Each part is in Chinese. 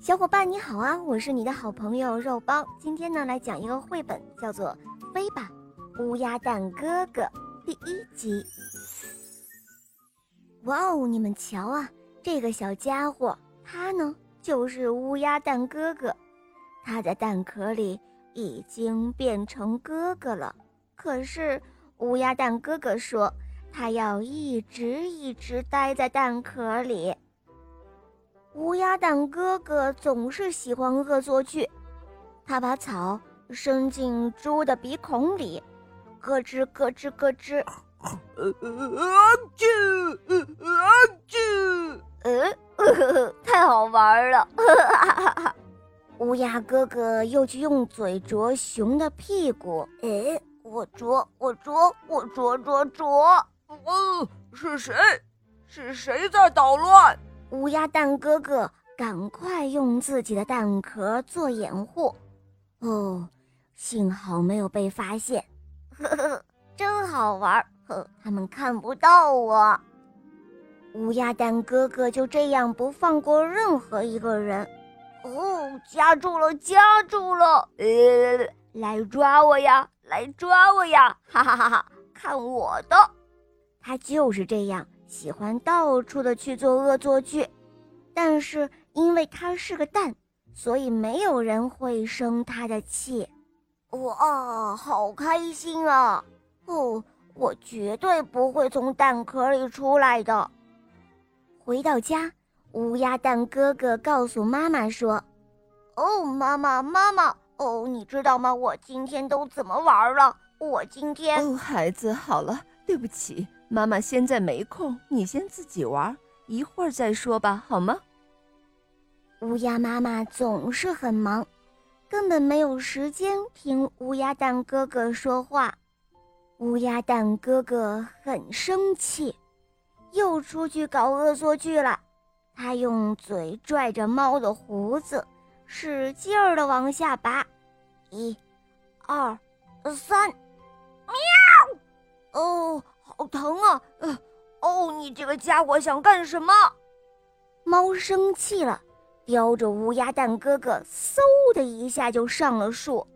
小伙伴你好啊，我是你的好朋友肉包。今天呢，来讲一个绘本，叫做《飞吧，乌鸦蛋哥哥》第一集。哇哦，你们瞧啊，这个小家伙，他呢就是乌鸦蛋哥哥。他在蛋壳里已经变成哥哥了。可是乌鸦蛋哥哥说，他要一直一直待在蛋壳里。乌鸦蛋哥哥总是喜欢恶作剧，他把草伸进猪的鼻孔里，咯吱咯吱咯吱，呃啊啾，啊啾，呃呃，太好玩了！乌鸦哥哥又去用嘴啄熊的屁股，哎，我啄，我啄，我啄啄啄，哦，是谁？是谁在捣乱？乌鸦蛋哥哥赶快用自己的蛋壳做掩护，哦，幸好没有被发现，呵呵，真好玩，呵，他们看不到我。乌鸦蛋哥哥就这样不放过任何一个人，哦，夹住了，夹住了，呃，来抓我呀，来抓我呀，哈哈哈哈，看我的！他就是这样。喜欢到处的去做恶作剧，但是因为他是个蛋，所以没有人会生他的气。哇，好开心啊！哦，我绝对不会从蛋壳里出来的。回到家，乌鸦蛋哥哥告诉妈妈说：“哦，妈妈，妈妈，哦，你知道吗？我今天都怎么玩了？我今天……哦，孩子，好了，对不起。”妈妈现在没空，你先自己玩，一会儿再说吧，好吗？乌鸦妈妈总是很忙，根本没有时间听乌鸦蛋哥哥说话。乌鸦蛋哥哥很生气，又出去搞恶作剧了。他用嘴拽着猫的胡子，使劲儿的往下拔，一、二、三，喵！疼啊！呃，哦，你这个家伙想干什么？猫生气了，叼着乌鸦蛋哥哥，嗖的一下就上了树。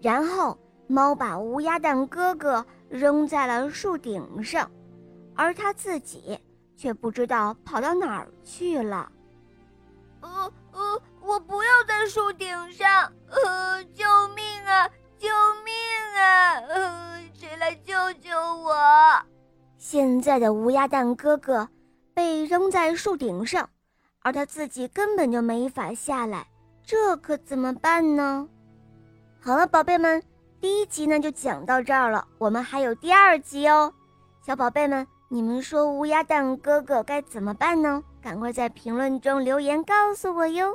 然后猫把乌鸦蛋哥哥扔在了树顶上，而它自己却不知道跑到哪儿去了。呃呃，我不要在树顶上！现在的乌鸦蛋哥哥被扔在树顶上，而他自己根本就没法下来，这可怎么办呢？好了，宝贝们，第一集呢就讲到这儿了，我们还有第二集哦。小宝贝们，你们说乌鸦蛋哥哥该怎么办呢？赶快在评论中留言告诉我哟。